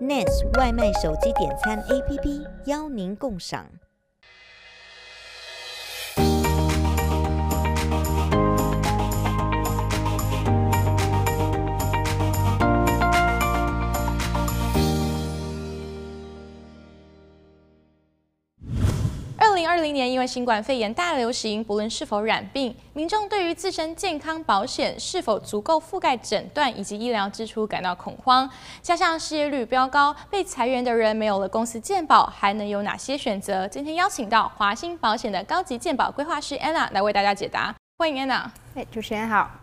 NES 外卖手机点餐 APP 邀您共赏。二零年因为新冠肺炎大流行，不论是否染病，民众对于自身健康保险是否足够覆盖诊断以及医疗支出感到恐慌。加上失业率飙高，被裁员的人没有了公司健保，还能有哪些选择？今天邀请到华兴保险的高级健保规划师 Anna 来为大家解答。欢迎 Anna。哎，主持人好。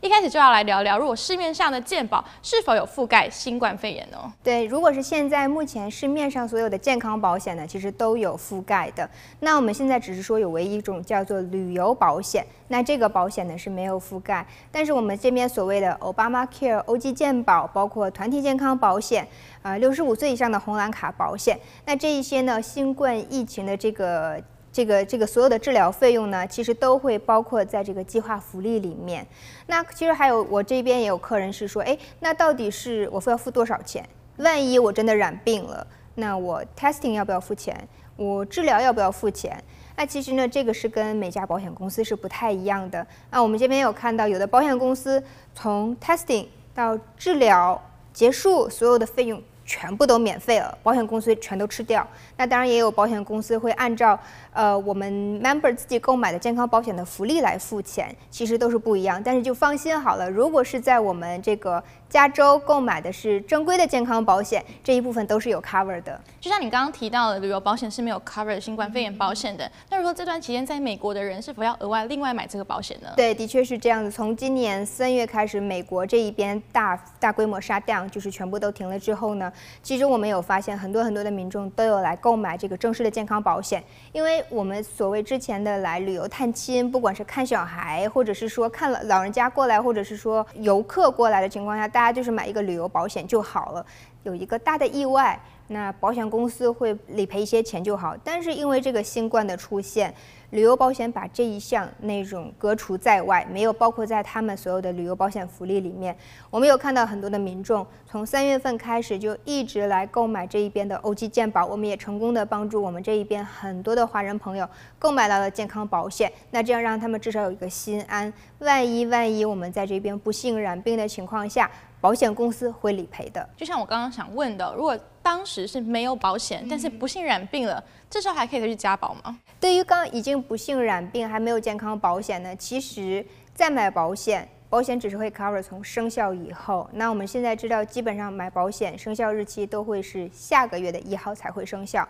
一开始就要来聊聊，如果市面上的健保是否有覆盖新冠肺炎呢？对，如果是现在目前市面上所有的健康保险呢，其实都有覆盖的。那我们现在只是说有唯一一种叫做旅游保险，那这个保险呢是没有覆盖。但是我们这边所谓的 Obamacare、欧 g 健保，包括团体健康保险，啊、呃，六十五岁以上的红蓝卡保险，那这一些呢，新冠疫情的这个。这个这个所有的治疗费用呢，其实都会包括在这个计划福利里面。那其实还有我这边也有客人是说，哎，那到底是我付要付多少钱？万一我真的染病了，那我 testing 要不要付钱？我治疗要不要付钱？那其实呢，这个是跟每家保险公司是不太一样的。那我们这边有看到，有的保险公司从 testing 到治疗结束，所有的费用。全部都免费了，保险公司全都吃掉。那当然也有保险公司会按照呃我们 member 自己购买的健康保险的福利来付钱，其实都是不一样。但是就放心好了，如果是在我们这个加州购买的是正规的健康保险，这一部分都是有 cover 的。就像你刚刚提到的，旅游保险是没有 cover 新冠肺炎保险的。那如果这段期间在美国的人是否要额外另外买这个保险呢？对，的确是这样子。从今年三月开始，美国这一边大大规模 shut down，就是全部都停了之后呢，其实我们有发现很多很多的民众都有来购买这个正式的健康保险，因为我们所谓之前的来旅游探亲，不管是看小孩，或者是说看了老人家过来，或者是说游客过来的情况下，大家就是买一个旅游保险就好了，有一个大的意外，那保险公司会理赔一些钱就好。但是因为这个新冠的出现，旅游保险把这一项内容隔除在外，没有包括在他们所有的旅游保险福利里面。我们有看到很多的民众从三月份开始就一直来购买这一边的欧 g 健保，我们也成功的帮助我们这一边很多的华人朋友购买到了健康保险。那这样让他们至少有一个心安，万一万一我们在这边不幸染病的情况下，保险公司会理赔的。就像我刚刚想问的，如果当时是没有保险，但是不幸染病了，这时候还可以再去加保吗？对于刚已经不幸染病还没有健康保险呢，其实再买保险，保险只是会 cover 从生效以后。那我们现在知道，基本上买保险生效日期都会是下个月的一号才会生效。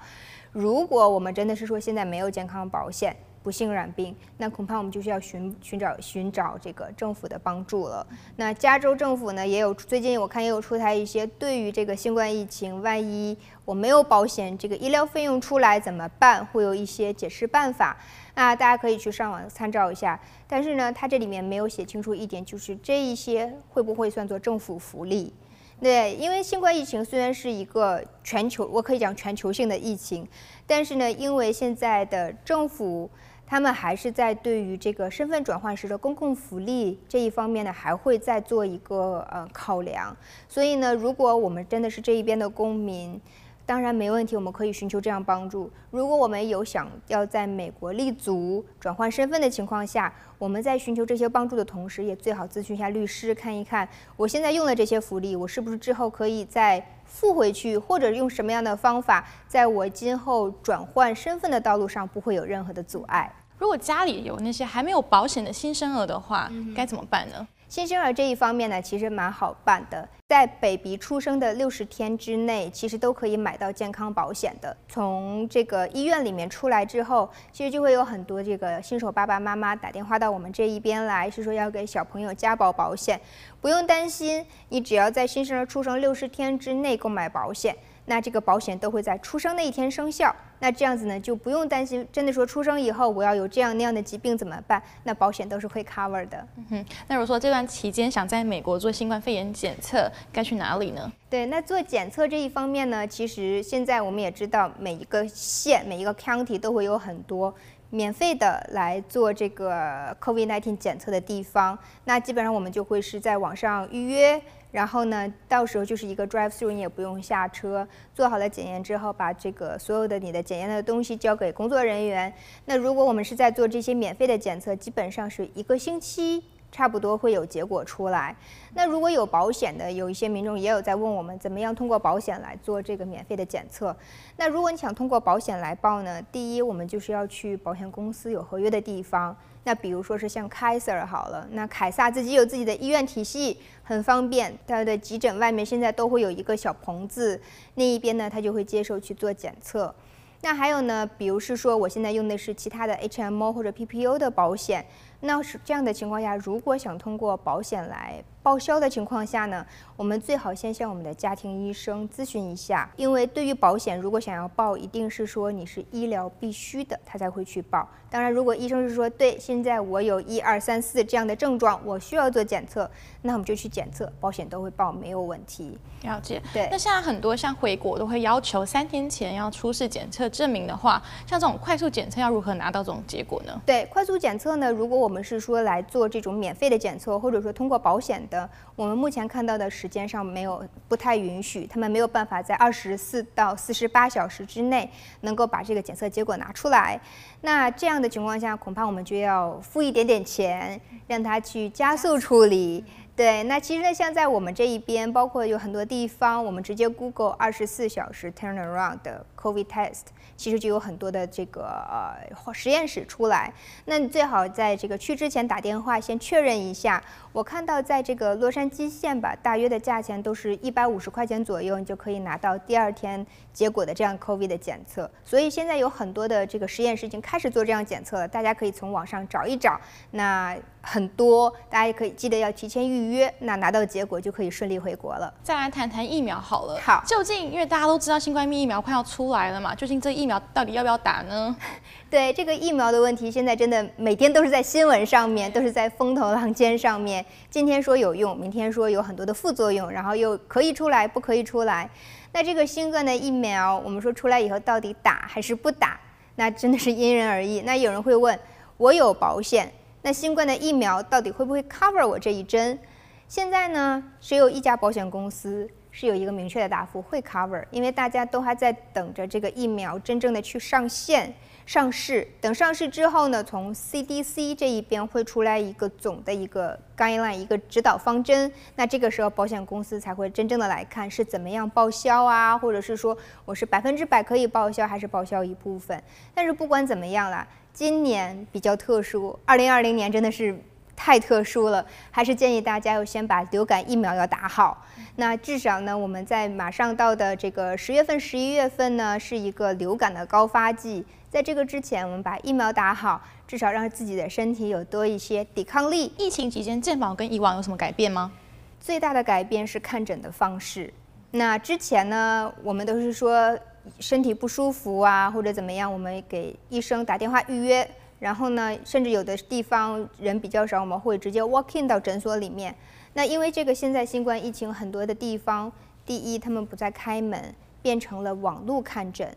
如果我们真的是说现在没有健康保险，不幸染病，那恐怕我们就需要寻寻找寻找这个政府的帮助了。那加州政府呢，也有最近我看也有出台一些对于这个新冠疫情，万一我没有保险，这个医疗费用出来怎么办？会有一些解释办法。那大家可以去上网参照一下。但是呢，它这里面没有写清楚一点，就是这一些会不会算作政府福利？对，因为新冠疫情虽然是一个全球，我可以讲全球性的疫情，但是呢，因为现在的政府。他们还是在对于这个身份转换时的公共福利这一方面呢，还会再做一个呃考量。所以呢，如果我们真的是这一边的公民，当然没问题，我们可以寻求这样帮助。如果我们有想要在美国立足、转换身份的情况下，我们在寻求这些帮助的同时，也最好咨询一下律师，看一看我现在用的这些福利，我是不是之后可以在付回去，或者用什么样的方法，在我今后转换身份的道路上不会有任何的阻碍。如果家里有那些还没有保险的新生儿的话，该怎么办呢？新生儿这一方面呢，其实蛮好办的，在 baby 出生的六十天之内，其实都可以买到健康保险的。从这个医院里面出来之后，其实就会有很多这个新手爸爸妈妈打电话到我们这一边来，是说要给小朋友加保保险。不用担心，你只要在新生儿出生六十天之内购买保险。那这个保险都会在出生那一天生效，那这样子呢，就不用担心，真的说出生以后我要有这样那样的疾病怎么办？那保险都是会 cover 的。嗯哼，那如果说这段期间想在美国做新冠肺炎检测，该去哪里呢？对，那做检测这一方面呢，其实现在我们也知道，每一个县、每一个 county 都会有很多免费的来做这个 COVID-19 检测的地方，那基本上我们就会是在网上预约。然后呢，到时候就是一个 drive through，你也不用下车，做好了检验之后，把这个所有的你的检验的东西交给工作人员。那如果我们是在做这些免费的检测，基本上是一个星期差不多会有结果出来。那如果有保险的，有一些民众也有在问我们，怎么样通过保险来做这个免费的检测？那如果你想通过保险来报呢，第一，我们就是要去保险公司有合约的地方。那比如说是像 Kaiser 好了，那凯撒自己有自己的医院体系，很方便。他的急诊外面现在都会有一个小棚子，那一边呢，他就会接受去做检测。那还有呢，比如是说我现在用的是其他的 HMO 或者 PPO 的保险，那是这样的情况下，如果想通过保险来报销的情况下呢，我们最好先向我们的家庭医生咨询一下，因为对于保险，如果想要报，一定是说你是医疗必须的，他才会去报。当然，如果医生是说对，现在我有一二三四这样的症状，我需要做检测，那我们就去检测，保险都会报，没有问题。了解。对。那现在很多像回国都会要求三天前要出示检测证明的话，像这种快速检测要如何拿到这种结果呢？对，快速检测呢，如果我们是说来做这种免费的检测，或者说通过保险的。我们目前看到的时间上没有不太允许，他们没有办法在二十四到四十八小时之内能够把这个检测结果拿出来。那这样的情况下，恐怕我们就要付一点点钱，让他去加速处理。对，那其实呢，像在我们这一边，包括有很多地方，我们直接 Google 二十四小时 turnaround 的 COVID test，其实就有很多的这个呃实验室出来。那你最好在这个去之前打电话先确认一下。我看到在这个洛杉矶县吧，大约的价钱都是一百五十块钱左右，你就可以拿到第二天结果的这样 COVID 的检测。所以现在有很多的这个实验室已经开始做这样检测了，大家可以从网上找一找。那很多，大家也可以记得要提前预约，那拿到结果就可以顺利回国了。再来谈谈疫苗好了。好，究竟因为大家都知道新冠疫苗快要出来了嘛，究竟这疫苗到底要不要打呢？对这个疫苗的问题，现在真的每天都是在新闻上面，都是在风头浪尖上面。今天说有用，明天说有很多的副作用，然后又可以出来，不可以出来。那这个新冠的疫苗，我们说出来以后到底打还是不打？那真的是因人而异。那有人会问，我有保险，那新冠的疫苗到底会不会 cover 我这一针？现在呢，只有一家保险公司是有一个明确的答复，会 cover，因为大家都还在等着这个疫苗真正的去上线。上市，等上市之后呢，从 CDC 这一边会出来一个总的一个 guideline，一个指导方针。那这个时候保险公司才会真正的来看是怎么样报销啊，或者是说我是百分之百可以报销，还是报销一部分。但是不管怎么样啦，今年比较特殊，二零二零年真的是太特殊了，还是建议大家要先把流感疫苗要打好。那至少呢，我们在马上到的这个十月份、十一月份呢，是一个流感的高发季。在这个之前，我们把疫苗打好，至少让自己的身体有多一些抵抗力。疫情期间，健保跟以往有什么改变吗？最大的改变是看诊的方式。那之前呢，我们都是说身体不舒服啊，或者怎么样，我们给医生打电话预约，然后呢，甚至有的地方人比较少，我们会直接 walk in 到诊所里面。那因为这个现在新冠疫情很多的地方，第一他们不再开门，变成了网络看诊。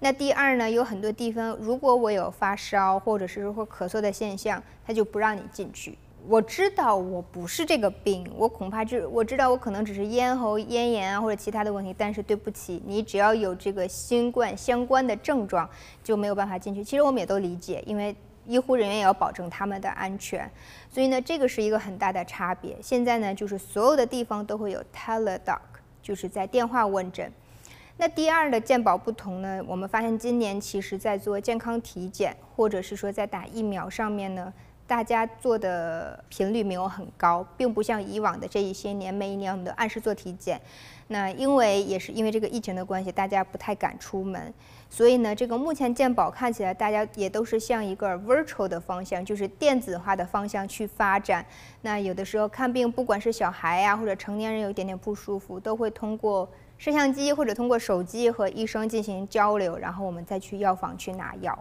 那第二呢，有很多地方，如果我有发烧或者是说咳嗽的现象，他就不让你进去。我知道我不是这个病，我恐怕就我知道我可能只是咽喉咽炎啊或者其他的问题，但是对不起，你只要有这个新冠相关的症状就没有办法进去。其实我们也都理解，因为医护人员也要保证他们的安全，所以呢，这个是一个很大的差别。现在呢，就是所有的地方都会有 tele doc，就是在电话问诊。那第二的健保不同呢，我们发现今年其实在做健康体检，或者是说在打疫苗上面呢，大家做的频率没有很高，并不像以往的这一些年每一年我们都按时做体检。那因为也是因为这个疫情的关系，大家不太敢出门，所以呢，这个目前健保看起来大家也都是向一个 virtual 的方向，就是电子化的方向去发展。那有的时候看病，不管是小孩呀、或者成年人有一点点不舒服，都会通过。摄像机或者通过手机和医生进行交流，然后我们再去药房去拿药。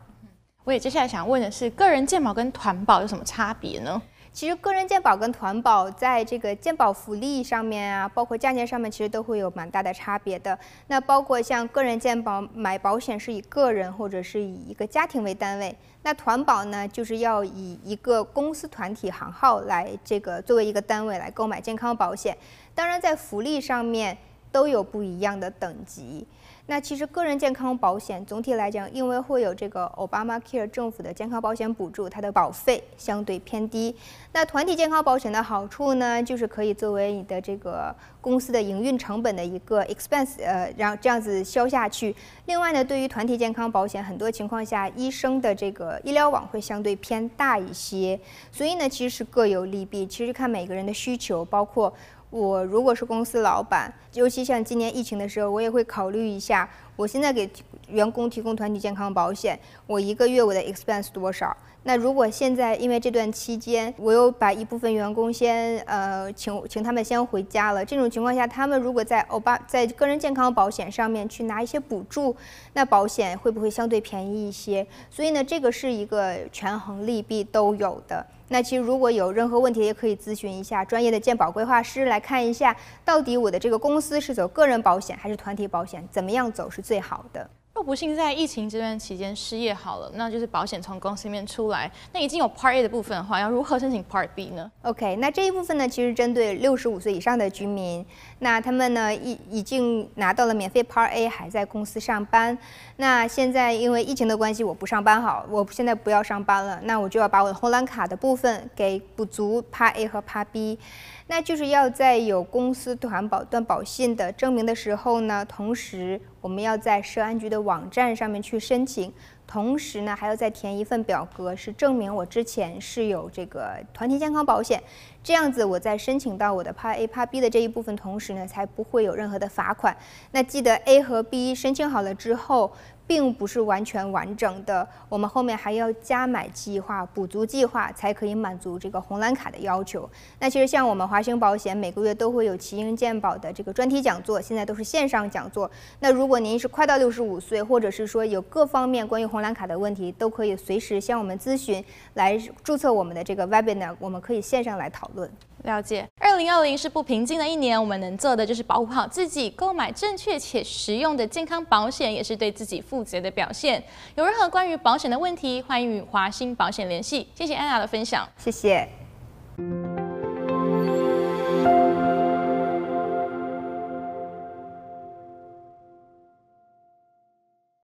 我也接下来想问的是，个人健保跟团保有什么差别呢？其实个人健保跟团保在这个健保福利上面啊，包括价钱上面，其实都会有蛮大的差别的。那包括像个人健保买保险是以个人或者是以一个家庭为单位，那团保呢，就是要以一个公司团体行号来这个作为一个单位来购买健康保险。当然在福利上面都有不一样的等级。那其实个人健康保险总体来讲，因为会有这个 Obamacare 政府的健康保险补助，它的保费相对偏低。那团体健康保险的好处呢，就是可以作为你的这个公司的营运成本的一个 expense，呃，然后这样子消下去。另外呢，对于团体健康保险，很多情况下医生的这个医疗网会相对偏大一些，所以呢，其实是各有利弊。其实看每个人的需求，包括。我如果是公司老板，尤其像今年疫情的时候，我也会考虑一下，我现在给员工提供团体健康保险，我一个月我的 expense 多少？那如果现在因为这段期间，我又把一部分员工先呃请请他们先回家了，这种情况下，他们如果在欧巴在个人健康保险上面去拿一些补助，那保险会不会相对便宜一些？所以呢，这个是一个权衡利弊都有的。那其实如果有任何问题，也可以咨询一下专业的健保规划师来看一下，到底我的这个公司是走个人保险还是团体保险，怎么样走是最好的。若不幸在疫情这段期间失业好了，那就是保险从公司里面出来，那已经有 Part A 的部分的话，要如何申请 Part B 呢？OK，那这一部分呢，其实针对六十五岁以上的居民，那他们呢已已经拿到了免费 Part A，还在公司上班。那现在因为疫情的关系，我不上班好，我现在不要上班了，那我就要把我的红蓝卡的部分给补足 Part A 和 Part B。那就是要在有公司团保断保信的证明的时候呢，同时我们要在社安局的网站上面去申请，同时呢还要再填一份表格，是证明我之前是有这个团体健康保险，这样子我在申请到我的 Part A、Part B 的这一部分同时呢，才不会有任何的罚款。那记得 A 和 B 申请好了之后，并不是完全完整的，我们后面还要加买计划、补足计划，才可以满足这个红蓝卡的要求。那其实像我们华兴保险每个月都会有奇英健保的这个专题讲座，现在都是线上讲座。那如果您是快到六十五岁，或者是说有各方面关于红蓝卡的问题，都可以随时向我们咨询，来注册我们的这个 webinar，我们可以线上来讨论。了解，二零二零是不平静的一年，我们能做的就是保护好自己，购买正确且实用的健康保险，也是对自己负责的表现。有任何关于保险的问题，欢迎与华兴保险联系。谢谢安娜的分享，谢谢。